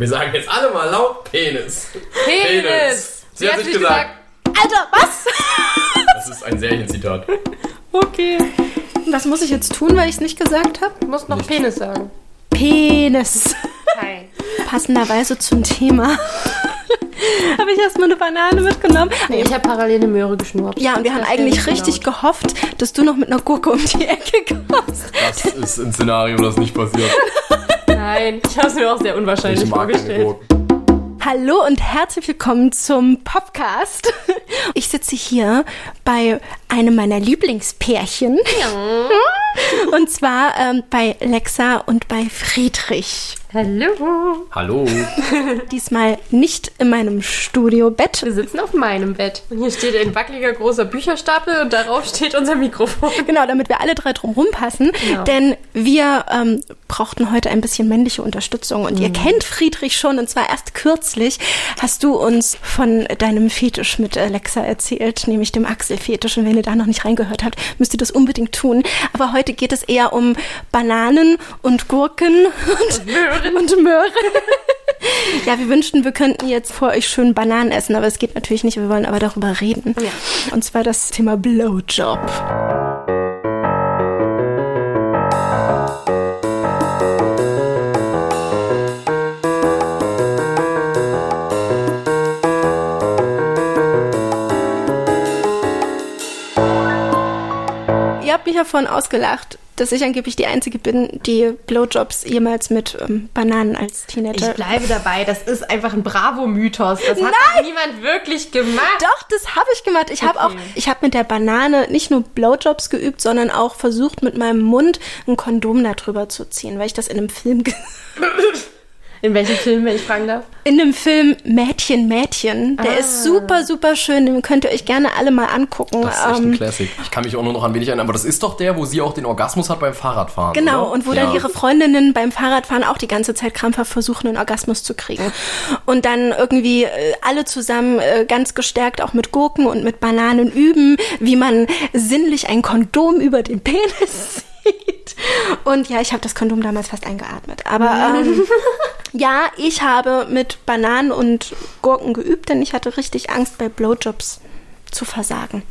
Wir sagen jetzt alle mal laut Penis. Penis. Sie, hat sich gesagt. Alter, was? Das ist ein Serienzitat. Okay. Was muss ich jetzt tun, weil ich es nicht gesagt habe? Du musst noch Penis sagen. Penis. Hi. Passenderweise zum Thema habe ich erstmal eine Banane mitgenommen. Nee, ich habe parallel eine Möhre geschnurrt. Ja, und wir haben eigentlich richtig genau. gehofft, dass du noch mit einer Gurke um die Ecke kommst. Das ist ein Szenario, das nicht passiert. Nein, ich habe es mir auch sehr unwahrscheinlich Ich mag keine vorgestellt. Hallo und herzlich willkommen zum Podcast. Ich sitze hier bei einem meiner Lieblingspärchen. Und zwar ähm, bei Lexa und bei Friedrich. Hallo. Hallo. Diesmal nicht in meinem Studiobett. Wir sitzen auf meinem Bett. Und hier steht ein wackeliger großer Bücherstapel und darauf steht unser Mikrofon. Genau, damit wir alle drei drum passen. Genau. Denn wir ähm, brauchten heute ein bisschen männliche Unterstützung. Und ihr kennt Friedrich schon, und zwar erst kürzlich hast du uns von deinem Fetisch mit Alexa erzählt, nämlich dem Achselfetisch. Und wenn ihr da noch nicht reingehört habt, müsst ihr das unbedingt tun. Aber heute geht es eher um Bananen und Gurken und, Möhren. und Möhren. Ja, wir wünschten, wir könnten jetzt vor euch schön Bananen essen, aber es geht natürlich nicht. Wir wollen aber darüber reden. Ja. Und zwar das Thema Blowjob. Habt mich ja vorhin ausgelacht, dass ich angeblich die Einzige bin, die Blowjobs jemals mit ähm, Bananen als Teenager. Ich bleibe dabei, das ist einfach ein Bravo-Mythos. Das hat Nein! niemand wirklich gemacht. Doch, das habe ich gemacht. Ich habe auch, Okay. ich habe mit der Banane nicht nur Blowjobs geübt, sondern auch versucht, mit meinem Mund ein Kondom darüber zu ziehen, weil ich das in einem Film, In welchem Film, wenn ich fragen darf? in dem Film Mädchen, Mädchen. Der Ah. ist super, super schön. Den könnt ihr euch gerne alle mal angucken. Das ist echt Ähm, ein Classic. Ich kann mich auch nur noch an wenig erinnern, aber das ist doch der, wo sie auch den Orgasmus hat beim Fahrradfahren. Genau, oder? und wo ja. dann ihre Freundinnen beim Fahrradfahren auch die ganze Zeit krampfhaft versuchen, einen Orgasmus zu kriegen. Und dann irgendwie äh, alle zusammen äh, ganz gestärkt auch mit Gurken und mit Bananen üben, wie man sinnlich ein Kondom über den Penis zieht. Und ja, ich habe das Kondom damals fast eingeatmet. Aber ähm, ja, ich habe mit Bananen und Gurken geübt, denn ich hatte richtig Angst bei Blowjobs zu versagen.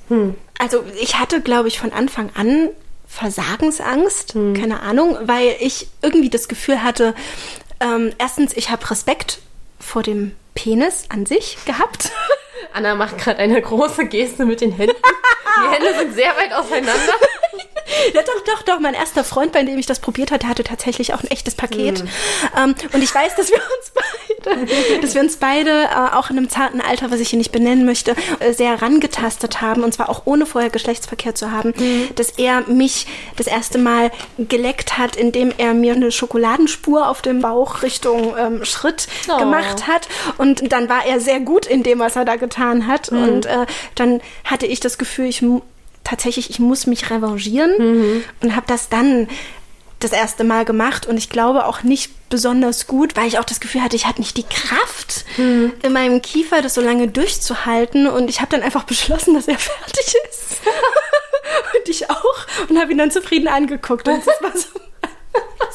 Also ich hatte, glaube ich, von Anfang an Versagensangst, keine Ahnung, weil ich irgendwie das Gefühl hatte, ähm, erstens, ich habe Respekt vor dem Penis an sich gehabt. Anna macht gerade eine große Geste mit den Händen. Die Hände sind sehr weit auseinander. ja, doch, doch, doch. Mein erster Freund, bei dem ich das probiert hatte, hatte tatsächlich auch ein echtes Paket. Ähm, und ich weiß, dass wir uns beide, dass wir uns beide äh, auch in einem zarten Alter, was ich hier nicht benennen möchte, äh, sehr herangetastet haben. Und zwar auch ohne vorher Geschlechtsverkehr zu haben. Dass er mich das erste Mal geleckt hat, indem er mir eine Schokoladenspur auf dem Bauch Richtung ähm, Schritt Oh. gemacht hat. Und dann war er sehr gut in dem, was er da getan hat. Und äh, dann hatte ich das Gefühl, ich tatsächlich, ich muss mich revanchieren und habe das dann das erste Mal gemacht und ich glaube auch nicht besonders gut, weil ich auch das Gefühl hatte, ich hatte nicht die Kraft in meinem Kiefer, das so lange durchzuhalten und ich habe dann einfach beschlossen, dass er fertig ist und ich auch und habe ihn dann zufrieden angeguckt und es war so,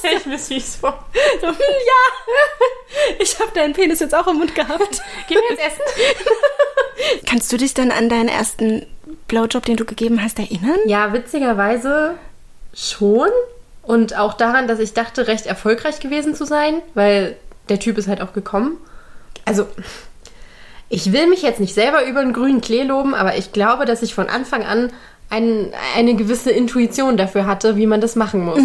ich mir süß vor. so hm, ja, ich habe deinen Penis jetzt auch im Mund gehabt. Gehen wir jetzt essen? Kannst du dich dann an deinen ersten Blowjob, den du gegeben hast, erinnern? Ja, witzigerweise schon. Und auch daran, dass ich dachte, recht erfolgreich gewesen zu sein, weil der Typ ist halt auch gekommen. Also, ich will mich jetzt nicht selber über den grünen Klee loben, aber ich glaube, dass ich von Anfang an ein, eine gewisse Intuition dafür hatte, wie man das machen muss.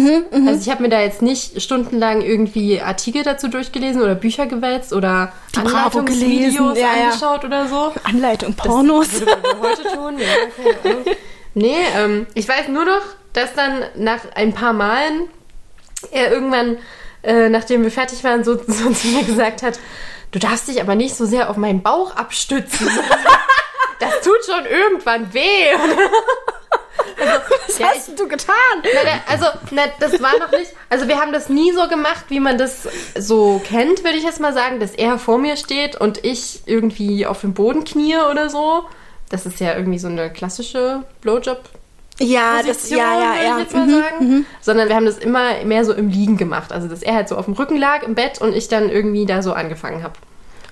also ich habe mir da jetzt nicht stundenlang irgendwie Artikel dazu durchgelesen oder Bücher gewälzt oder Die Anleitungsvideos ja, ja. angeschaut oder so. Anleitung, Pornos. Würde man heute tun, ja, keine Ahnung. Nee, ähm, ich weiß nur noch, dass dann nach ein paar Malen er irgendwann, äh, nachdem wir fertig waren, so, so zu mir gesagt hat, du darfst dich aber nicht so sehr auf meinen Bauch abstützen. das tut schon irgendwann weh. Was Ja, hast du getan? Na, also, na, das war noch nicht. Also, wir haben das nie so gemacht, wie man das so kennt, würde ich jetzt mal sagen, dass er vor mir steht und ich irgendwie auf dem Boden knie oder so. Das ist ja irgendwie so eine klassische Blowjob Ja, das, ja, ja, würde ja. ich jetzt mal Mhm, sagen. Sondern wir haben das immer mehr so im Liegen gemacht. Also, dass er halt so auf dem Rücken lag im Bett und ich dann irgendwie da so angefangen habe.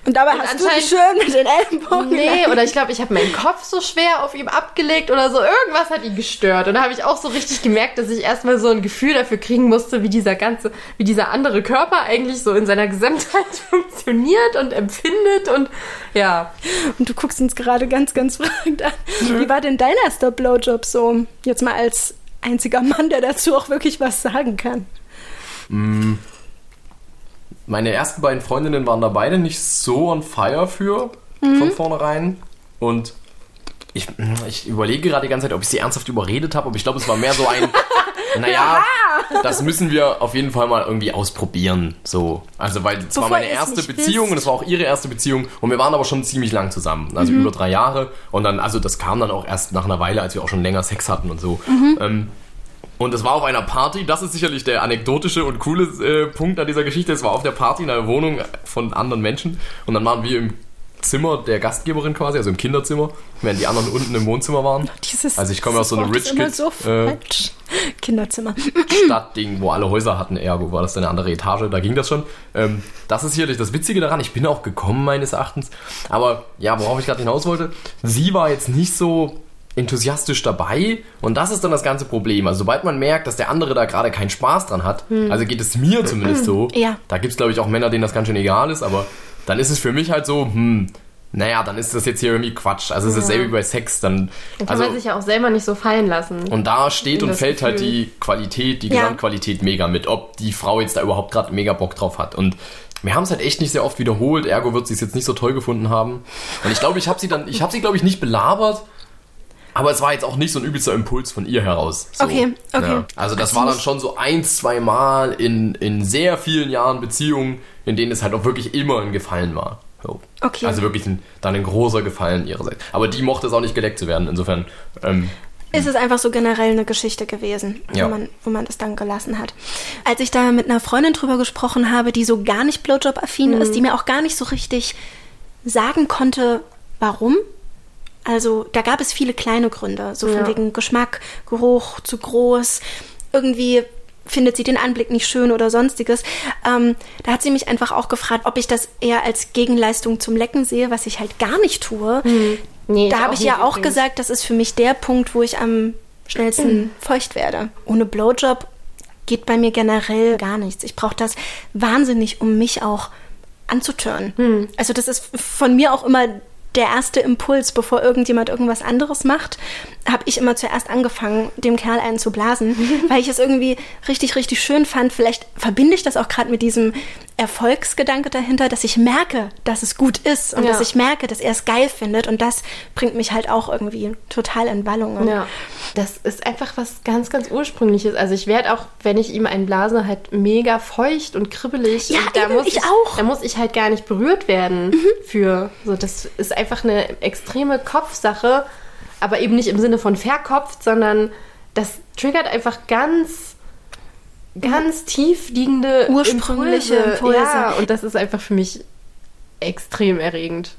Und dabei hast du dich anscheinend- schön mit den Ellenbogen. Nee, oder ich glaube, ich habe meinen Kopf so schwer auf ihm abgelegt oder so. Irgendwas hat ihn gestört. Und da habe ich auch so richtig gemerkt, dass ich erstmal so ein Gefühl dafür kriegen musste, wie dieser ganze, wie dieser andere Körper eigentlich so in seiner Gesamtheit funktioniert und empfindet und ja. Und du guckst uns gerade ganz, ganz fragend an. Wie war denn dein erster Blowjob so? Jetzt mal als einziger Mann, der dazu auch wirklich was sagen kann. Meine ersten beiden Freundinnen waren da beide nicht so on fire für, von vornherein. Und ich, ich überlege gerade die ganze Zeit, ob ich sie ernsthaft überredet habe, aber ich glaube, es war mehr so ein, naja, das müssen wir auf jeden Fall mal irgendwie ausprobieren. So. Also, weil es war meine erste Beziehung wisst. und es war auch ihre erste Beziehung und wir waren aber schon ziemlich lang zusammen, also über drei Jahre. Und dann, also das kam dann auch erst nach einer Weile, als wir auch schon länger Sex hatten und so. Ähm, und es war auf einer Party, das ist sicherlich der anekdotische und coole äh, Punkt an dieser Geschichte. Es war auf der Party in einer Wohnung von anderen Menschen und dann waren wir im Zimmer der Gastgeberin quasi, also im Kinderzimmer, während die anderen unten im Wohnzimmer waren. Dieses, Also ich komme aus so einem Rich Kid, so äh. Kinderzimmer. Stadtding, wo alle Häuser hatten, ergo war das eine andere Etage, da ging das schon. Ähm, das ist sicherlich das Witzige daran, ich bin auch gekommen meines Erachtens, aber ja, worauf ich gerade hinaus wollte, sie war jetzt nicht so enthusiastisch dabei und das ist dann das ganze Problem. Also sobald man merkt, dass der andere da gerade keinen Spaß dran hat, also geht es mir zumindest so, Ja. da gibt es glaube ich auch Männer, denen das ganz schön egal ist, aber dann ist es für mich halt so, hm, naja, dann ist das jetzt hier irgendwie Quatsch. Also es ist dasselbe wie bei Sex, dann... Dann kann also, man sich ja auch selber nicht so fallen lassen. und da steht und fällt halt Gefühl. die Qualität, die Ja. Gesamtqualität mega mit, ob die Frau jetzt da überhaupt gerade mega Bock drauf hat. Und wir haben es halt echt nicht sehr oft wiederholt, ergo wird sie es jetzt nicht so toll gefunden haben. Und ich glaube, ich habe sie dann, ich habe sie, glaube ich, nicht belabert. Aber es war jetzt auch nicht so ein übelster Impuls von ihr heraus. So. Okay, okay. Ja. Also das war dann schon so ein, zwei Mal in, in sehr vielen Jahren Beziehungen, in denen es halt auch wirklich immer ein Gefallen war. So. Okay. Also wirklich ein, dann ein großer Gefallen ihrerseits. Aber die mochte es auch nicht geleckt zu werden. Insofern, ähm, ist es einfach so generell eine Geschichte gewesen, Ja. wo, man, wo man das dann gelassen hat. Als ich da mit einer Freundin drüber gesprochen habe, die so gar nicht Blowjob-affin ist, die mir auch gar nicht so richtig sagen konnte, warum. Also da gab es viele kleine Gründe, so von Ja. wegen Geschmack, Geruch, zu groß, irgendwie findet sie den Anblick nicht schön oder sonstiges. Ähm, da hat sie mich einfach auch gefragt, ob ich das eher als Gegenleistung zum Lecken sehe, was ich halt gar nicht tue. Nee, Da habe ich ja auch übrigens. gesagt, das ist für mich der Punkt, wo ich am schnellsten feucht werde. Ohne Blowjob geht bei mir generell gar nichts. Ich brauche das wahnsinnig, um mich auch anzutören. Also das ist von mir auch immer der erste Impuls, bevor irgendjemand irgendwas anderes macht, habe ich immer zuerst angefangen, dem Kerl einen zu blasen, weil ich es irgendwie richtig, richtig schön fand. Vielleicht verbinde ich das auch gerade mit diesem Erfolgsgedanke dahinter, dass ich merke, dass es gut ist und Ja. dass ich merke, dass er es geil findet und das bringt mich halt auch irgendwie total in Wallungen. Ja, das ist einfach was ganz, ganz Ursprüngliches. Also ich werde auch, wenn ich ihm einen blase, halt mega feucht und kribbelig. Ja, und da eben, muss ich auch. Da muss ich halt gar nicht berührt werden für. So, das ist einfach eine extreme Kopfsache, aber eben nicht im Sinne von verkopft, sondern das triggert einfach ganz ganz tief liegende Ursprüngliche Impulse. Ja, und das ist einfach für mich extrem erregend,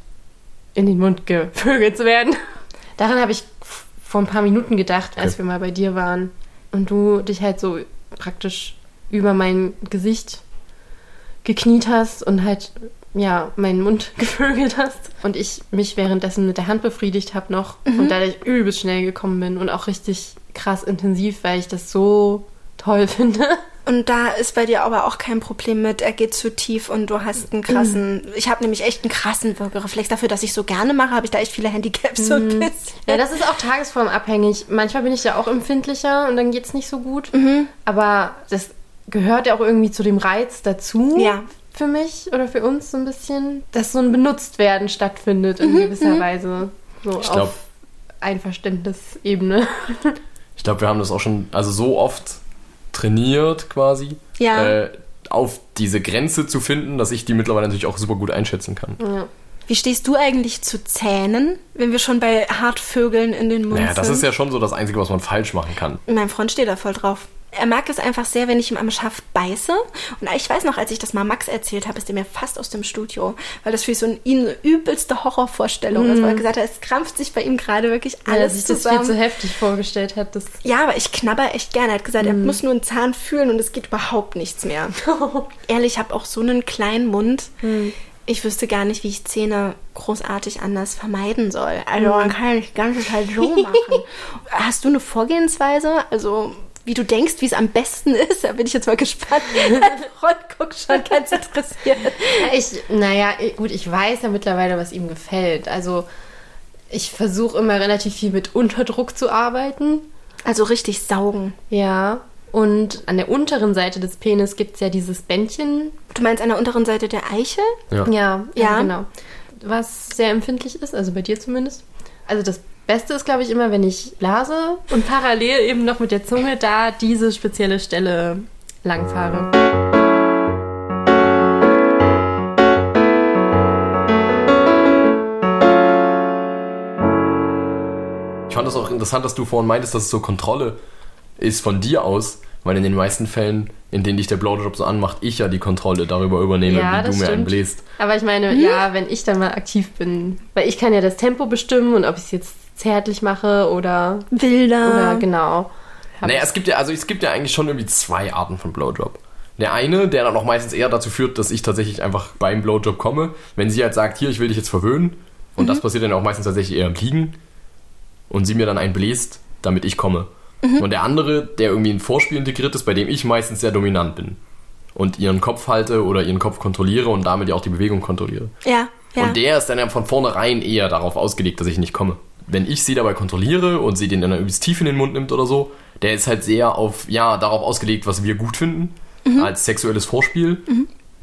in den Mund gevögelt zu werden. Daran habe ich vor ein paar Minuten gedacht, als Okay. wir mal bei dir waren und du dich halt so praktisch über mein Gesicht gekniet hast und halt ja meinen Mund gevögelt hast und ich mich währenddessen mit der Hand befriedigt habe noch und dadurch übelst schnell gekommen bin und auch richtig krass intensiv, weil ich das so toll finde. Und da ist bei dir aber auch kein Problem mit, er geht zu tief und du hast einen krassen, ich habe nämlich echt einen krassen Würgereflex. Dafür, dass ich so gerne mache, habe ich da echt viele Handicaps so ein bisschen. Ja, das ist auch tagesformabhängig. Manchmal bin ich ja auch empfindlicher und dann geht's nicht so gut. Aber das gehört ja auch irgendwie zu dem Reiz dazu. Ja. Für mich oder für uns so ein bisschen, dass so ein Benutztwerden stattfindet in gewisser Weise. So Ich glaub- auf Einverständnisebene. Ich glaube, wir haben das auch schon, also so oft trainiert quasi, Ja. äh, auf diese Grenze zu finden, dass ich die mittlerweile natürlich auch super gut einschätzen kann. ja. Wie stehst du eigentlich zu Zähnen, wenn wir schon bei Hartvögeln in den Mund Naja, das sind? ist ja schon so das Einzige, was man falsch machen kann. Mein Freund steht da voll drauf. Er mag es einfach sehr, wenn ich ihm am Schaft beiße. Und ich weiß noch, als ich das mal Max erzählt habe, ist er mir fast aus dem Studio, weil das für so ein, ihn eine übelste Horrorvorstellung ist, weil er gesagt hat, es krampft sich bei ihm gerade wirklich Weil alles sich das zusammen. viel zu heftig vorgestellt hat. Das Ja, aber ich knabber echt gerne. Er hat gesagt, er Mhm. muss nur einen Zahn fühlen und es geht überhaupt nichts mehr. Ehrlich, ich habe auch so einen kleinen Mund. Mhm. Ich wüsste gar nicht, wie ich Zähne großartig anders vermeiden soll. Also Mhm. man kann nicht die ganze Zeit so machen. Hast du eine Vorgehensweise? Also wie du denkst, wie es am besten ist? Da bin ich jetzt mal gespannt. Freund guckt schon ganz interessiert. Ich, naja, gut, ich weiß ja mittlerweile, was ihm gefällt. Also ich versuche immer relativ viel mit Unterdruck zu arbeiten. Also richtig saugen. Ja. Und an der unteren Seite des Penis gibt es ja dieses Bändchen. Du meinst an der unteren Seite der Eichel? Ja. Ja, Ja. ja, genau. Was sehr empfindlich ist, also bei dir zumindest. Also das Beste ist, glaube ich, immer, wenn ich blase und parallel eben noch mit der Zunge da diese spezielle Stelle langfahre. Ich fand das auch interessant, dass du vorhin meintest, dass es so Kontrolle ist von dir aus, weil in den meisten Fällen, in denen dich der Blowjob so anmacht, ich ja die Kontrolle darüber übernehme, Ja, wie du mir einen stimmt. bläst. Aber ich meine, ja, wenn ich dann mal aktiv bin, weil ich kann ja das Tempo bestimmen und ob ich es jetzt zärtlich mache oder, Wilder. oder genau. Naja, es gibt ja, also es gibt ja eigentlich schon irgendwie zwei Arten von Blowjob. Der eine, der dann auch meistens eher dazu führt, dass ich tatsächlich einfach beim Blowjob komme, wenn sie halt sagt, hier, ich will dich jetzt verwöhnen, und das passiert dann auch meistens tatsächlich eher im Liegen, und sie mir dann einen bläst, damit ich komme. Und der andere, der irgendwie ein Vorspiel integriert ist, bei dem ich meistens sehr dominant bin. Und ihren Kopf halte oder ihren Kopf kontrolliere und damit ja auch die Bewegung kontrolliere. Ja, ja. Und der ist dann ja von vornherein eher darauf ausgelegt, dass ich nicht komme. Wenn ich sie dabei kontrolliere und sie den dann übelst tief in den Mund nimmt oder so, der ist halt sehr auf, ja, darauf ausgelegt, was wir gut finden, als sexuelles Vorspiel.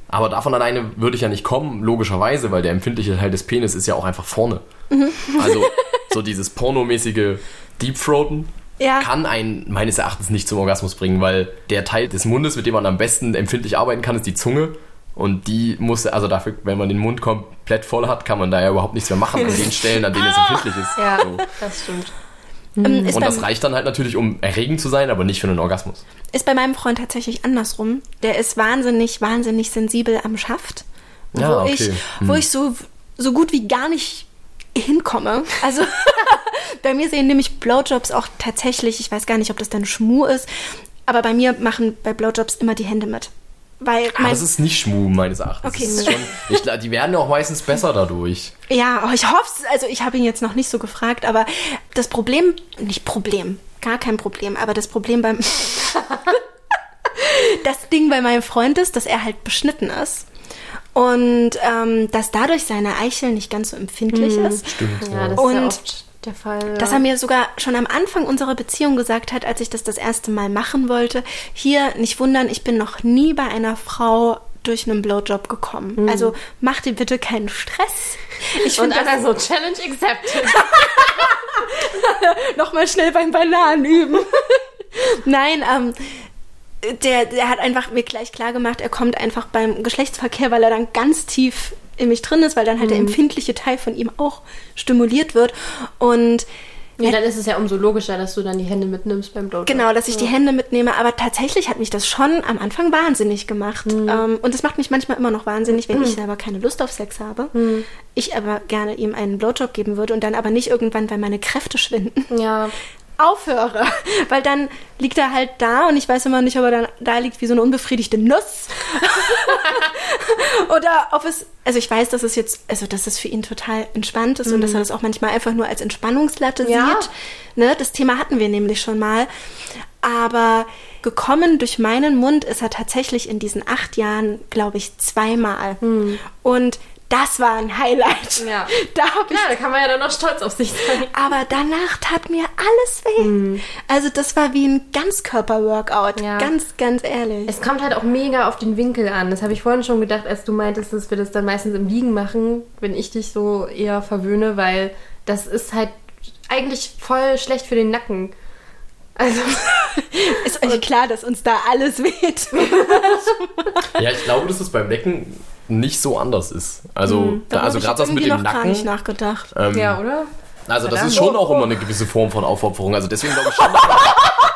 Aber davon alleine würde ich ja nicht kommen, logischerweise, weil der empfindliche Teil des Penis ist ja auch einfach vorne. Also so dieses pornomäßige Deepthroaten Ja. kann einen meines Erachtens nicht zum Orgasmus bringen, weil der Teil des Mundes, mit dem man am besten empfindlich arbeiten kann, ist die Zunge. Und die muss, also dafür, wenn man den Mund komplett voll hat, kann man da ja überhaupt nichts mehr machen an den Stellen, an denen es empfindlich ist. Ja, So. das stimmt. Ähm, ist, Und das reicht dann halt natürlich, um erregend zu sein, aber nicht für einen Orgasmus. ist bei meinem Freund tatsächlich andersrum. Der ist wahnsinnig, wahnsinnig sensibel am Schaft. Ja, wo okay. ich, wo ich so, so gut wie gar nicht hinkomme. Also bei mir sehen nämlich Blowjobs auch tatsächlich, ich weiß gar nicht, ob das dann Schmu ist, aber bei mir machen bei Blowjobs immer die Hände mit. Weil mein, das ist nicht Schmu, meines Erachtens. Okay. Ist schon, ich, die werden ja auch meistens besser dadurch. Ja, oh, ich hoffe es. Also ich habe ihn jetzt noch nicht so gefragt, aber das Problem, nicht Problem, gar kein Problem, aber das Problem beim... das Ding bei meinem Freund ist, dass er halt beschnitten ist. Und ähm, dass dadurch seine Eichel nicht ganz so empfindlich ist. Stimmt. Ja, das Und ist ja oft der Fall. Dass ja. er mir sogar schon am Anfang unserer Beziehung gesagt hat, als ich das das erste Mal machen wollte, hier, nicht wundern, ich bin noch nie bei einer Frau durch einen Blowjob gekommen. Also mach dir bitte keinen Stress. Ich und finde dann das so Challenge accepted. nochmal schnell beim Bananen üben. Nein, ähm, der, der hat einfach mir gleich klar gemacht, er kommt einfach beim Geschlechtsverkehr, weil er dann ganz tief in mich drin ist, weil dann halt der empfindliche Teil von ihm auch stimuliert wird. Und ja, dann ist es ja umso logischer, dass du dann die Hände mitnimmst beim Blowjob. Genau, dass ich die Hände mitnehme, aber tatsächlich hat mich das schon am Anfang wahnsinnig gemacht. Ähm, und es macht mich manchmal immer noch wahnsinnig, wenn ich selber keine Lust auf Sex habe. Ich aber gerne ihm einen Blowjob geben würde und dann aber nicht irgendwann, weil meine Kräfte schwinden, Ja, aufhöre. Weil dann liegt er halt da und ich weiß immer nicht, ob er dann da liegt wie so eine unbefriedigte Nuss. Oder ob es, also ich weiß, dass es jetzt, also dass es für ihn total entspannt ist und dass er das auch manchmal einfach nur als Entspannungslatte Ja. sieht. Ne, das Thema hatten wir nämlich schon mal. Aber gekommen durch meinen Mund ist er tatsächlich in diesen acht Jahren, glaube ich, zweimal. Und das war ein Highlight. Ja. Da habe ich ja, da kann man ja dann noch stolz auf sich sein. aber danach tat mir alles weh. Also das war wie ein Ganzkörper-Workout. Ja. Ganz, ganz ehrlich. Es kommt halt auch mega auf den Winkel an. Das habe ich vorhin schon gedacht, als du meintest, dass wir das dann meistens im Liegen machen, wenn ich dich so eher verwöhne, weil das ist halt eigentlich voll schlecht für den Nacken. Also, ist euch klar, dass uns da alles weht. Ja, ich glaube, dass es beim Necken nicht so anders ist. Also, da, also gerade das mit dem noch gar nicht Nacken. nachgedacht. Ähm, ja, oder? Also das ist schon auch immer eine gewisse Form von Aufopferung. Also deswegen glaube ich schon, dass man,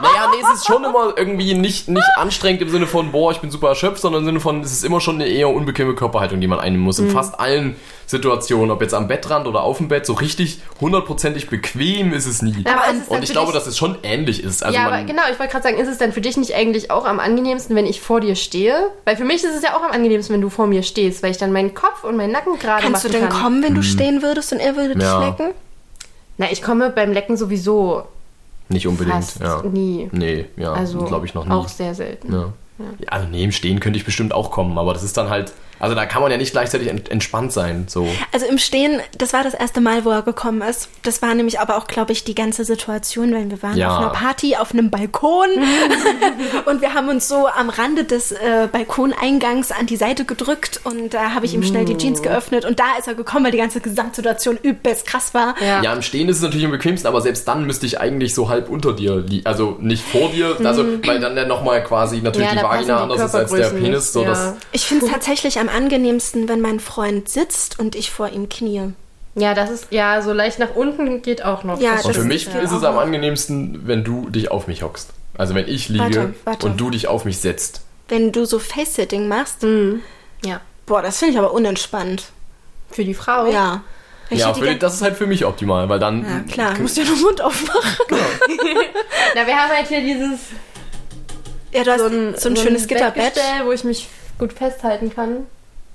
Naja, nee, es ist schon immer irgendwie nicht, nicht anstrengend im Sinne von, boah, ich bin super erschöpft, sondern im Sinne von, es ist immer schon eine eher unbequeme Körperhaltung, die man einnehmen muss. In Mhm. fast allen Situationen, ob jetzt am Bettrand oder auf dem Bett, so richtig hundertprozentig bequem ist es nie. Aber ist es Und ich glaube, dass es schon ähnlich ist. Also ja, man, aber genau, ich wollte gerade sagen, ist es dann für dich nicht eigentlich auch am angenehmsten, wenn ich vor dir stehe? Weil für mich ist es ja auch am angenehmsten, wenn du vor mir stehst, weil ich dann meinen Kopf und meinen Nacken gerade Kannst du machen denn kann. kommen, wenn du stehen würdest und er würde dich Mhm. Ja. lecken? Na, ich komme beim Lecken sowieso nicht unbedingt, fast ja. nie. Nee, ja, Also glaube ich noch nie. auch sehr selten. Ja. Ja, also neben Stehen könnte ich bestimmt auch kommen, aber das ist dann halt, also da kann man ja nicht gleichzeitig ent entspannt sein. So. Also im Stehen, das war das erste Mal, wo er gekommen ist. Das war nämlich aber auch, glaube ich, die ganze Situation, weil wir waren Ja. auf einer Party auf einem Balkon und wir haben uns so am Rande des äh, Balkoneingangs an die Seite gedrückt und da habe ich ihm schnell die Jeans geöffnet und da ist er gekommen, weil die ganze Gesamtsituation übelst krass war. Ja. Ja, im Stehen ist es natürlich am bequemsten, aber selbst dann müsste ich eigentlich so halb unter dir liegen. Also nicht vor dir, also weil dann ja nochmal quasi natürlich Ja, die Vagina anders ist als der Penis. So ja. dass, Ich finde es tatsächlich am angenehmsten, wenn mein Freund sitzt und ich vor ihm knie. Ja, das ist, ja, so leicht nach unten geht auch noch. Ja, Das und für mich ja. ist es am angenehmsten, wenn du dich auf mich hockst. Also wenn ich liege Warte, warte. und du dich auf mich setzt. Wenn du so Face-Sitting machst, Ja, boah, das finde ich aber unentspannt. für die Frau. Ja. Ich Ja, gern- das ist halt für mich optimal, weil dann ja, klar, musst ja nur den Mund aufmachen. Na, wir haben halt hier dieses Ja, du hast so ein, so ein schönes Gitterbett. Wo ich mich gut festhalten kann.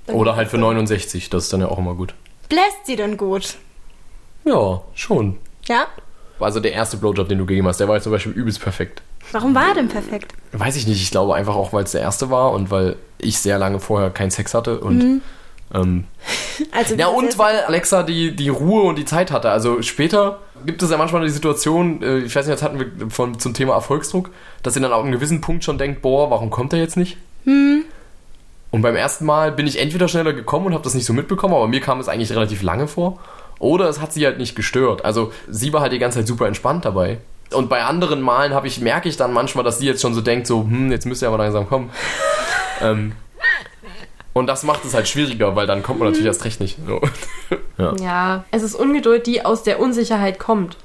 Oder halt für 69, das ist dann ja auch immer gut. Bläst sie denn gut? Ja, schon. Ja? Also der erste Blowjob, den du gegeben hast, der war jetzt zum Beispiel übelst perfekt. Warum war er denn perfekt? Weiß ich nicht, ich glaube einfach auch, weil es der erste war und weil ich sehr lange vorher keinen Sex hatte und ähm, Also ja und weil Alexa die, die Ruhe und die Zeit hatte. Also später gibt es ja manchmal die Situation, äh, ich weiß nicht, jetzt hatten wir von, zum Thema Erfolgsdruck, dass sie dann auf einem gewissen Punkt schon denkt, boah, warum kommt er jetzt nicht? Und beim ersten Mal bin ich entweder schneller gekommen und habe das nicht so mitbekommen, aber mir kam es eigentlich relativ lange vor. Oder es hat sie halt nicht gestört. Also sie war halt die ganze Zeit super entspannt dabei. Und bei anderen Malen habe ich, merke ich dann manchmal, dass sie jetzt schon so denkt, so, hm, jetzt müsste er aber langsam kommen. ähm, und das macht es halt schwieriger, weil dann kommt man natürlich erst recht nicht. So. ja. Ja, es ist Ungeduld, die aus der Unsicherheit kommt.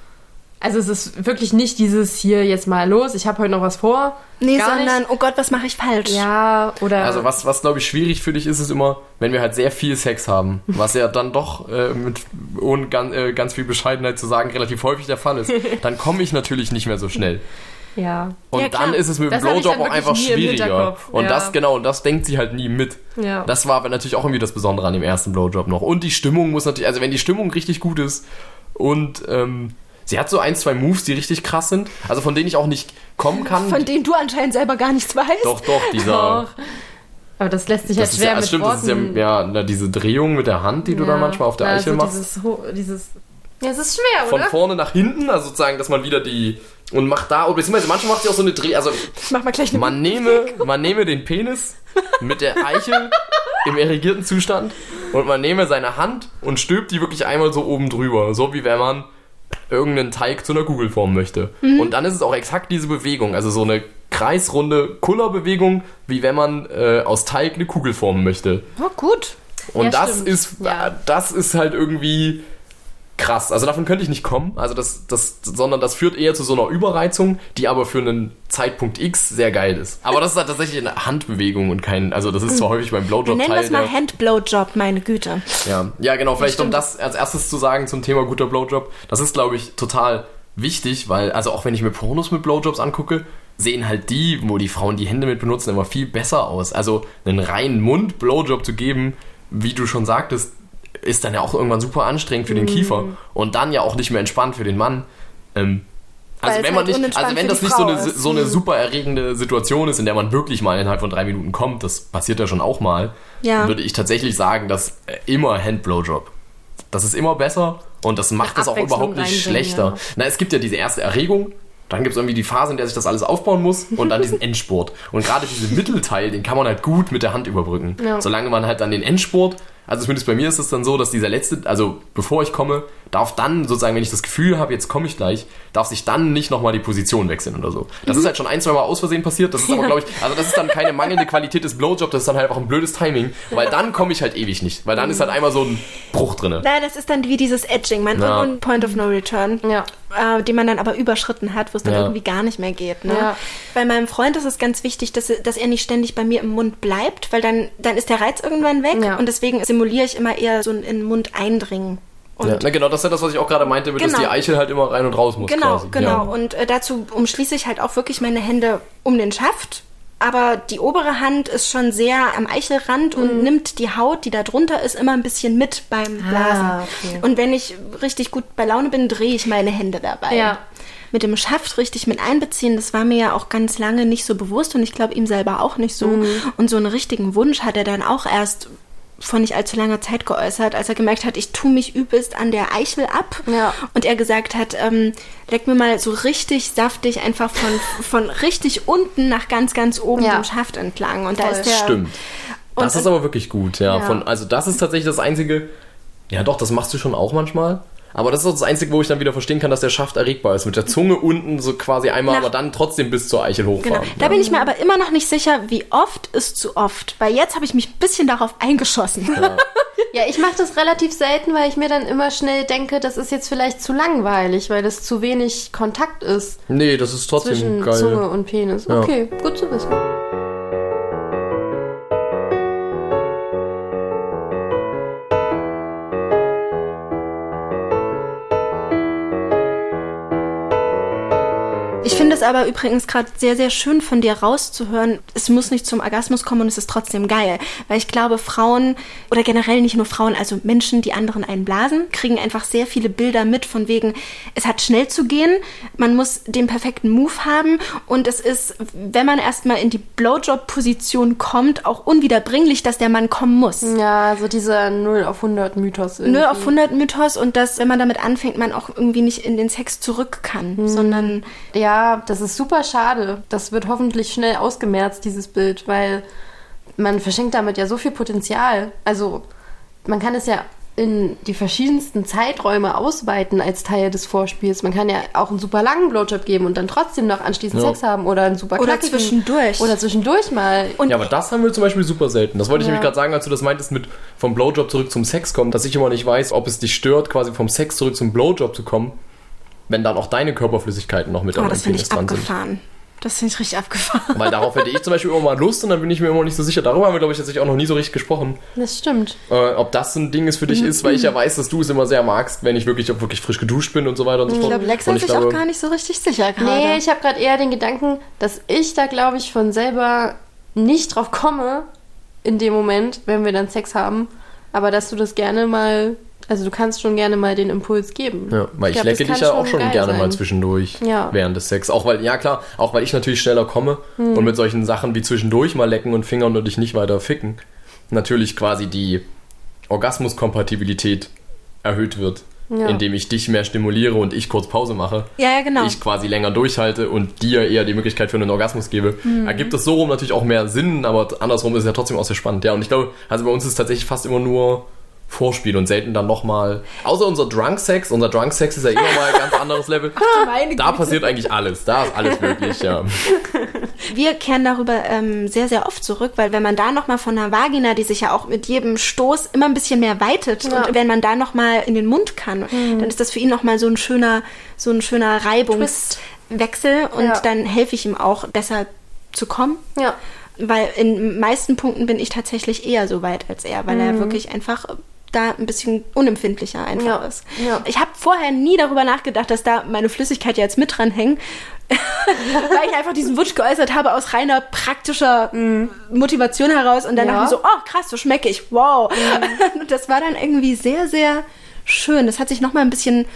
Also es ist wirklich nicht dieses hier jetzt mal los, ich habe heute noch was vor. Nee, Gar sondern, nicht. oh Gott, was mache ich falsch? Ja, oder Also was, was glaube ich schwierig für dich ist, ist immer, wenn wir halt sehr viel Sex haben, was ja dann doch äh, mit ohne ganz, äh, ganz viel Bescheidenheit zu sagen relativ häufig der Fall ist, dann komme ich natürlich nicht mehr so schnell. ja. Und Ja, dann ist es mit dem Blowjob auch einfach schwieriger. Und ja. das genau, und das denkt sie halt nie mit. Ja. Das war aber natürlich auch irgendwie das Besondere an dem ersten Blowjob noch. Und die Stimmung muss natürlich, also wenn die Stimmung richtig gut ist und ähm, sie hat so ein, zwei Moves, die richtig krass sind, also von denen ich auch nicht kommen kann. Von denen du anscheinend selber gar nichts weißt. doch, doch, dieser. Doch. Aber das lässt sich halt Das ist schwer ja, mit stimmt, das ist ja, Worten. ja diese Drehung mit der Hand, die du Ja. dann manchmal auf der Na, Eichel so machst. Dieses, dieses, ja, es ist schwer, Von oder? vorne nach hinten, also sozusagen, dass man wieder die. Und macht da, oder beziehungsweise manchmal macht sie auch so eine Dreh. Also Ich mach mal gleich eine man nehme, man nehme den Penis mit der Eichel im erregierten Zustand und man nehme seine Hand und stülpt die wirklich einmal so oben drüber. So wie wenn man irgendeinen Teig zu einer Kugel formen möchte. Mhm. Und dann ist es auch exakt diese Bewegung, also so eine kreisrunde Kullerbewegung, wie wenn man äh, aus Teig eine Kugel formen möchte. Oh, gut. Und Ja, das stimmt. ist Ja. das ist halt irgendwie krass. Also davon könnte ich nicht kommen, also das das sondern das führt eher zu so einer Überreizung, die aber für einen Zeitpunkt X sehr geil ist. Aber das ist halt tatsächlich eine Handbewegung und kein also das ist zwar häufig beim Wir Blowjob nennen Teil das mal Handblowjob, meine Güte. ja, ja, genau. Vielleicht um das als erstes zu sagen zum Thema guter Blowjob. Das ist, glaube ich, total wichtig, weil, also auch wenn ich mir Pornos mit Blowjobs angucke, sehen halt die, wo die Frauen die Hände mit benutzen, immer viel besser aus. Also einen reinen Mund-Blowjob zu geben, wie du schon sagtest, ist dann ja auch irgendwann super anstrengend für den Kiefer und dann ja auch nicht mehr entspannt für den Mann. Ähm, also Weil wenn man halt nicht, unentspannt also wenn das nicht so eine, so eine Mhm. super erregende Situation ist, in der man wirklich mal innerhalb von drei Minuten kommt, das passiert ja schon auch mal, Ja. würde ich tatsächlich sagen, dass äh, immer Handblowjob. Das ist immer besser und das macht es auch überhaupt nicht schlechter. ja. Na, es gibt ja diese erste Erregung, dann gibt es irgendwie die Phase, in der sich das alles aufbauen muss und dann diesen Endspurt. Und gerade diesen Mittelteil, den kann man halt gut mit der Hand überbrücken. Ja. Solange man halt dann den Endspurt also zumindest bei mir ist es dann so, dass dieser letzte, also bevor ich komme, darf dann sozusagen, wenn ich das Gefühl habe, jetzt komme ich gleich, darf sich dann nicht nochmal die Position wechseln oder so. Das ist halt schon ein, zwei Mal aus Versehen passiert. Das ist aber, glaube ich, also das ist dann keine mangelnde Qualität des Blowjob, das ist dann halt einfach ein blödes Timing, weil dann komme ich halt ewig nicht, weil dann ist halt einmal so ein Bruch drinne. Na, das ist dann wie dieses Edging, mein Ja. und Point of No Return. Ja. Äh, den man dann aber überschritten hat, wo es dann Ja. irgendwie gar nicht mehr geht. Ne? Ja. Bei meinem Freund ist es ganz wichtig, dass, dass er nicht ständig bei mir im Mund bleibt, weil dann, dann ist der Reiz irgendwann weg Ja. und deswegen simuliere ich immer eher so ein in den Mund eindringen. Und Ja, na genau, das ist ja das, was ich auch gerade meinte, dass Genau. die Eichel halt immer rein und raus muss Genau, quasi. genau. Ja. Und äh, dazu umschließe ich halt auch wirklich meine Hände um den Schaft. Aber die obere Hand ist schon sehr am Eichelrand Mhm. und nimmt die Haut, die da drunter ist, immer ein bisschen mit beim Blasen. Ah, okay. Und wenn ich richtig gut bei Laune bin, drehe ich meine Hände dabei. Ja. Mit dem Schaft richtig mit einbeziehen, das war mir ja auch ganz lange nicht so bewusst und ich glaube ihm selber auch nicht so. Mhm. Und so einen richtigen Wunsch hat er dann auch erst vor nicht allzu langer Zeit geäußert, als er gemerkt hat, ich tue mich übelst an der Eichel ab. Ja. Und er gesagt hat, ähm, leck mir mal so richtig saftig einfach von, von richtig unten nach ganz, ganz oben Ja. dem Schaft entlang. Und da ist der. Stimmt. Und- Das ist aber wirklich gut, ja. Ja. Von, also das ist tatsächlich das Einzige, ja doch, das machst du schon auch manchmal. Aber das ist auch das Einzige, wo ich dann wieder verstehen kann, dass der Schaft erregbar ist. Mit der Zunge unten so quasi einmal, Nach- aber dann trotzdem bis zur Eichel Genau. hochfahren. Da bin ich mir aber immer noch nicht sicher, wie oft ist zu oft. Weil jetzt habe ich mich ein bisschen darauf eingeschossen. Ja, ich mache das relativ selten, weil ich mir dann immer schnell denke, das ist jetzt vielleicht zu langweilig, weil das zu wenig Kontakt ist Nee, das ist trotzdem zwischen geil. Zunge und Penis. Ja. Okay, gut zu wissen. Ich finde es aber übrigens gerade sehr, sehr schön von dir rauszuhören. Es muss nicht zum Orgasmus kommen und es ist trotzdem geil. Weil ich glaube, Frauen oder generell nicht nur Frauen, also Menschen, die anderen einblasen, kriegen einfach sehr viele Bilder mit von wegen, es hat schnell zu gehen, man muss den perfekten Move haben und es ist, wenn man erstmal in die Blowjob-Position kommt, auch unwiederbringlich, dass der Mann kommen muss. Ja, so dieser 0 auf 100 Mythos. Null irgendwie. auf 100 Mythos und dass, wenn man damit anfängt, man auch irgendwie nicht in den Sex zurück kann, sondern Ja, das ist super schade. Das wird hoffentlich schnell ausgemerzt, dieses Bild, weil man verschenkt damit ja so viel Potenzial. Also man kann es ja in die verschiedensten Zeiträume ausweiten als Teil des Vorspiels. Man kann ja auch einen super langen Blowjob geben und dann trotzdem noch anschließend Ja. Sex haben oder einen super Oder zwischendurch. Oder zwischendurch mal. Und- Ja, aber das haben wir zum Beispiel super selten. Das wollte ich Ja. nämlich gerade sagen, als du das meintest mit vom Blowjob zurück zum Sex kommen, dass ich immer nicht weiß, ob es dich stört, quasi vom Sex zurück zum Blowjob zu kommen, wenn dann auch deine Körperflüssigkeiten noch mit oh, das deinem finde Penis ich dran sind. abgefahren. Das finde ich richtig abgefahren. Weil darauf hätte ich zum Beispiel immer mal Lust und dann bin ich mir immer nicht so sicher. Darüber haben wir, glaube ich, tatsächlich auch noch nie so richtig gesprochen. Das stimmt. Äh, ob das so ein Ding ist für dich ist, weil ich ja weiß, dass du es immer sehr magst, wenn ich wirklich, ob wirklich frisch geduscht bin und so weiter und so Ich fort. glaube, Lex ist sich auch gar nicht so richtig sicher gerade. Nee, ich habe gerade eher den Gedanken, dass ich da, glaube ich, von selber nicht drauf komme in dem Moment, wenn wir dann Sex haben. Aber dass du das gerne mal, also du kannst schon gerne mal den Impuls geben. Ja, weil ich, glaub, lecke dich ja auch schon gerne mal sein. zwischendurch Ja. während des Sex. Auch weil, ja klar, auch weil ich natürlich schneller komme Hm. und mit solchen Sachen wie zwischendurch mal lecken und fingern und dich nicht weiter ficken, natürlich quasi die Orgasmuskompatibilität erhöht wird. Ja. Indem ich dich mehr stimuliere und ich kurz Pause mache. Ja, ja, genau. Ich quasi länger durchhalte und dir eher die Möglichkeit für einen Orgasmus gebe. Mhm. Ergibt es so rum natürlich auch mehr Sinn, aber andersrum ist es ja trotzdem auch sehr spannend. Ja, und ich glaube, also bei uns ist es tatsächlich fast immer nur Vorspiel und selten dann nochmal. Außer unser Drunk Sex. Unser Drunk Sex ist ja immer mal ein ganz anderes Level. Meine Da passiert eigentlich alles. Da ist alles möglich, ja. Wir kehren darüber ähm, sehr, sehr oft zurück, weil wenn man da nochmal von der Vagina, die sich ja auch mit jedem Stoß immer ein bisschen mehr weitet, Ja. und wenn man da nochmal in den Mund kann, dann ist das für ihn nochmal so ein schöner, so ein schöner Reibungswechsel und Ja. dann helfe ich ihm auch besser zu kommen. Ja. Weil in meisten Punkten bin ich tatsächlich eher so weit als er, weil er wirklich einfach da ein bisschen unempfindlicher einfach Ja, ist. ja. Ich habe vorher nie darüber nachgedacht, dass da meine Flüssigkeit ja jetzt mit dran hängt, weil ich einfach diesen Wunsch geäußert habe aus reiner praktischer Motivation heraus und dann Ja. so, oh krass, so schmecke ich, wow. Und das war dann irgendwie sehr, sehr schön. Das hat sich nochmal ein bisschen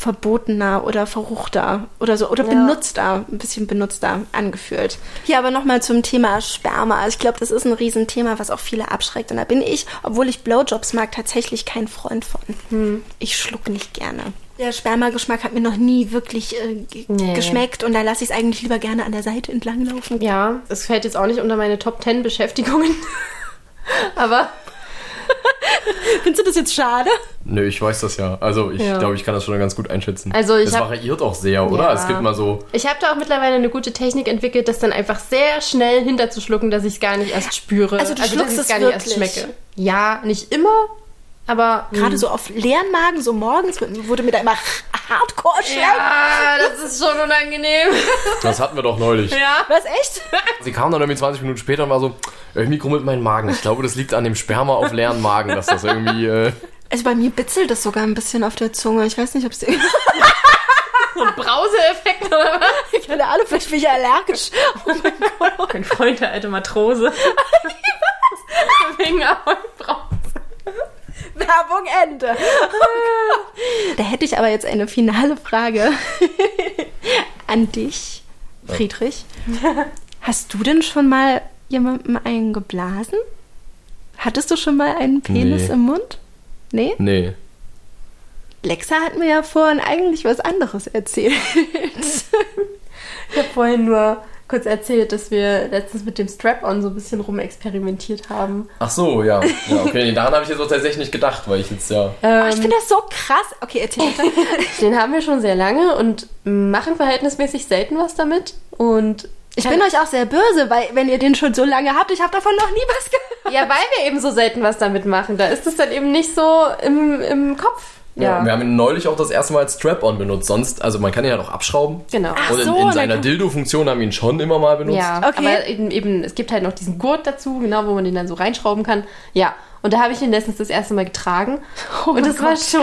verbotener oder verruchter oder so oder Ja. benutzter, ein bisschen benutzter angefühlt. Hier aber nochmal zum Thema Sperma. Also ich glaube, das ist ein Riesenthema, was auch viele abschreckt. Und da bin ich, obwohl ich Blowjobs mag, tatsächlich kein Freund von. Hm. Ich schluck nicht gerne. Der Spermageschmack hat mir noch nie wirklich äh, Nee. geschmeckt und da lasse ich es eigentlich lieber gerne an der Seite entlang laufen. Ja, es fällt jetzt auch nicht unter meine Top 10 Beschäftigungen. Aber Findest du das jetzt schade? Nö, ich weiß das ja. Also ich Ja. glaube, ich kann das schon ganz gut einschätzen. Also ich es hab- variiert auch sehr, oder? Ja. Es gibt mal so. Ich habe da auch mittlerweile eine gute Technik entwickelt, das dann einfach sehr schnell hinterzuschlucken, dass ich es gar nicht erst spüre. Also du dass schluckst ich's es gar nicht erst wirklich? schmecke. Ja, nicht immer, aber Gerade so auf leeren Magen, so morgens, wurde mir da immer hardcore schlecht. Ja, das ist schon unangenehm. Das hatten wir doch neulich. ja. Was, echt? Sie kam dann irgendwie 20 Minuten später und war so, irgendwie grummelt mein Magen. Ich glaube, das liegt an dem Sperma auf leeren Magen, dass das irgendwie. Äh, Also bei mir bitzelt das sogar ein bisschen auf der Zunge. Ich weiß nicht, ob es... Brauseeffekt oder was? Keine Ahnung, vielleicht bin ich allergisch. Oh mein Gott. Mein Freund, der alte Matrose. Wegen Ahoi Brause. Werbung Ende. Da hätte ich aber jetzt eine finale Frage an dich, Friedrich. Hast du denn schon mal jemandem einen geblasen? Hattest du schon mal einen Penis Nee. im Mund? Nee? nee. Lexa hat mir ja vorhin eigentlich was anderes erzählt. ich habe vorhin nur kurz erzählt, dass wir letztens mit dem Strap-on so ein bisschen rumexperimentiert haben. Ach so, ja. ja okay, nee, daran habe ich jetzt auch tatsächlich nicht gedacht, weil ich jetzt ja. Oh, ich finde das so krass. Okay, erzähl bitte. Den haben wir schon sehr lange und machen verhältnismäßig selten was damit. Und Ich bin euch auch sehr böse, weil wenn ihr den schon so lange habt, ich habe davon noch nie was gehört. ja, weil wir eben so selten was damit machen. Da ist es dann eben nicht so im, im Kopf. Ja, Wir haben ihn neulich auch das erste Mal als Strap-on benutzt. Sonst, also man kann ihn ja auch abschrauben. genau. Ach Und in, so, in dann seiner Dildo-Funktion haben wir ihn schon immer mal benutzt. Ja, Okay. aber eben, eben, es gibt halt noch diesen Gurt dazu, genau, wo man den dann so reinschrauben kann. Ja, und da habe ich ihn letztens das erste Mal getragen. Oh und das war schon,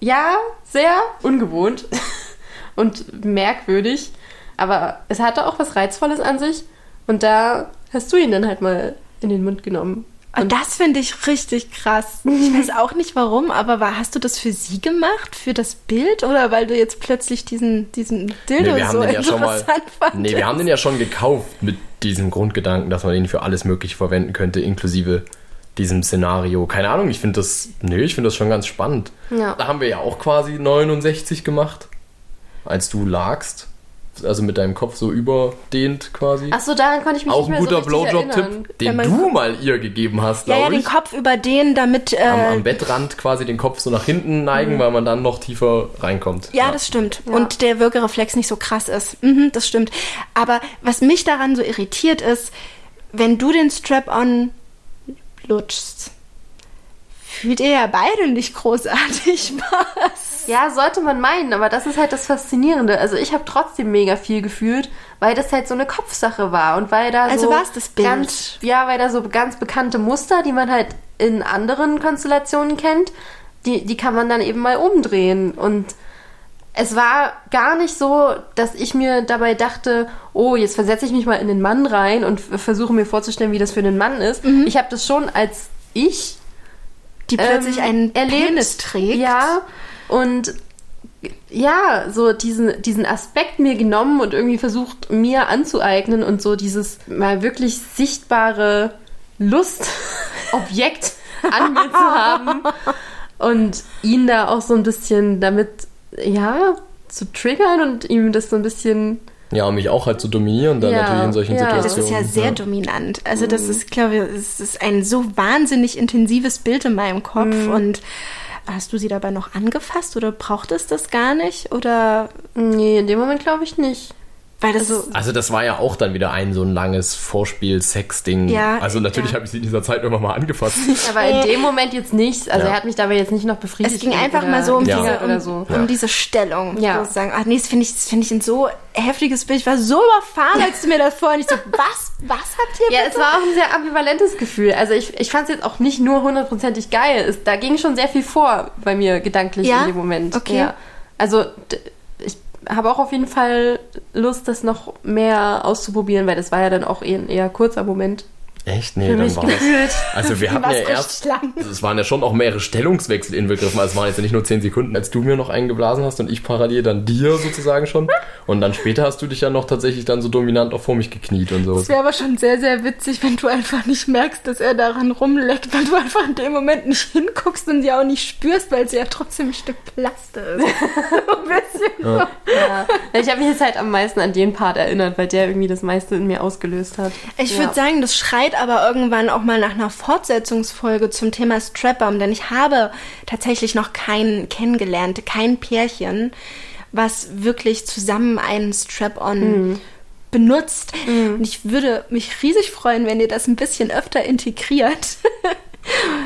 ja, sehr ungewohnt und merkwürdig. Aber es hatte auch was Reizvolles an sich. Und da hast du ihn dann halt mal in den Mund genommen. Und das finde ich richtig krass. Ich weiß auch nicht warum, aber war, hast du das für sie gemacht? Für das Bild? Oder weil du jetzt plötzlich diesen, diesen Dildo Nee, wir haben so den ja schon mal. interessant fandest? Nee, wir haben den ja schon gekauft mit diesem Grundgedanken, dass man ihn für alles Mögliche verwenden könnte, inklusive diesem Szenario. Keine Ahnung, ich finde das. Nee, ich finde das schon ganz spannend. Ja. Da haben wir ja auch quasi 69 gemacht, als du lagst. Also mit deinem Kopf so überdehnt quasi. Ach so, daran konnte ich mich auch nicht ein mehr guter so richtig erinnern. Blowjob-Tipp, den du mal ihr gegeben hast, Ja, ja, glaube den. Kopf über den, damit. Äh, am, am Bettrand quasi den Kopf so nach hinten neigen, weil man dann noch tiefer reinkommt. Ja, das stimmt. Und der Würgereflex nicht so krass ist. Mhm, das stimmt. Aber was mich daran so irritiert ist, wenn du den Strap-on lutschst, fühlt ihr ja beide nicht großartig was. Ja, sollte man meinen, aber das ist halt das Faszinierende. Also ich habe trotzdem mega viel gefühlt, weil das halt so eine Kopfsache war und weil da Also so war's das Bild? ganz ja, weil da so ganz bekannte Muster, die man halt in anderen Konstellationen kennt, die die kann man dann eben mal umdrehen und es war gar nicht so, dass ich mir dabei dachte, oh, jetzt versetze ich mich mal in den Mann rein und versuche mir vorzustellen, wie das für den Mann ist. Mhm. Ich habe das schon als ich Die plötzlich ähm, einen erlebt. Penis trägt. Ja, und ja, so diesen, diesen Aspekt mir genommen und irgendwie versucht, mir anzueignen und so dieses mal wirklich sichtbare Lustobjekt an mir zu haben und ihn da auch so ein bisschen damit, ja, zu triggern und ihm das so ein bisschen Ja, um mich auch halt zu dominieren dann Ja, natürlich in solchen ja. Das Situationen. ist ja sehr dominant. Also das ist, glaube ich, es ist ein so wahnsinnig intensives Bild in meinem Kopf. Mhm. Und hast du sie dabei noch angefasst oder braucht es das gar nicht? Oder Nee, in dem Moment glaube ich nicht. Weil das Also- Also das war ja auch dann wieder ein so ein langes Vorspiel-Sex-Ding. Ja, also natürlich ja. habe ich sie in dieser Zeit immer mal angefasst. Aber in dem Moment jetzt nicht. Also Ja. er hat mich dabei jetzt nicht noch befriedigt. Es ging einfach mal so um, Ja. diese, um, so. um diese Stellung. Ja. Sozusagen. Ach nee, das finde ich, das finde ich ein so heftiges Bild. Ich war so überfahren, als du mir das vorhin nicht so, was, was habt ihr Ja, bitte? es war auch ein sehr ambivalentes Gefühl. Also ich, ich fand es jetzt auch nicht nur hundertprozentig geil. Es, da ging schon sehr viel vor bei mir gedanklich Ja? in dem Moment. Okay. Ja. Also ich habe auch auf jeden Fall Lust, das noch mehr auszuprobieren, weil das war ja dann auch eher ein eher kurzer Moment. Echt? Nee, Für dann war das. gefühlt. Also wir hatten ja richtig erst. lang. Also es waren ja schon auch mehrere Stellungswechsel inbegriffen. Also es waren jetzt ja nicht nur 10 Sekunden, als du mir noch eingeblasen hast und ich parallel dann dir sozusagen schon. Und dann später hast du dich ja noch tatsächlich dann so dominant auch vor mich gekniet und so. Es wäre aber schon sehr, sehr witzig, wenn du einfach nicht merkst, dass er daran rumleckt, weil du einfach in dem Moment nicht hinguckst und sie auch nicht spürst, weil sie ja trotzdem ein Stück Plaste ist. ein bisschen. Ja. Ich habe mich jetzt halt am meisten an den Part erinnert, weil der irgendwie das meiste in mir ausgelöst hat. Ich Ja. würde sagen, das schreit schreit aber irgendwann auch mal nach einer Fortsetzungsfolge zum Thema Strap-on, denn ich habe tatsächlich noch keinen kennengelernt, kein Pärchen, was wirklich zusammen einen Strap-on benutzt. Und ich würde mich riesig freuen, wenn ihr das ein bisschen öfter integriert.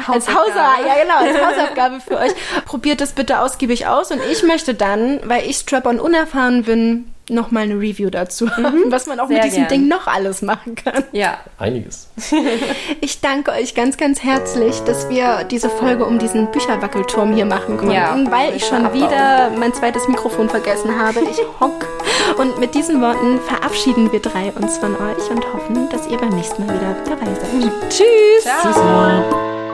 Als Hausaufgabe, ja genau, als Hausaufgabe für euch. Probiert das bitte ausgiebig aus und ich möchte dann, weil ich Strap-on unerfahren bin, nochmal eine Review dazu haben, was man auch Sehr mit diesem gern. Ding noch alles machen kann. Ja. Einiges. Ich danke euch ganz, ganz herzlich, dass wir diese Folge um diesen Bücherwackelturm hier machen konnten, Ja, weil ich schon wieder mein zweites Mikrofon vergessen habe. Ich hock. Und mit diesen Worten verabschieden wir drei uns von euch und hoffen, dass ihr beim nächsten Mal wieder dabei seid. Tschüss! Ciao. Tschüssi.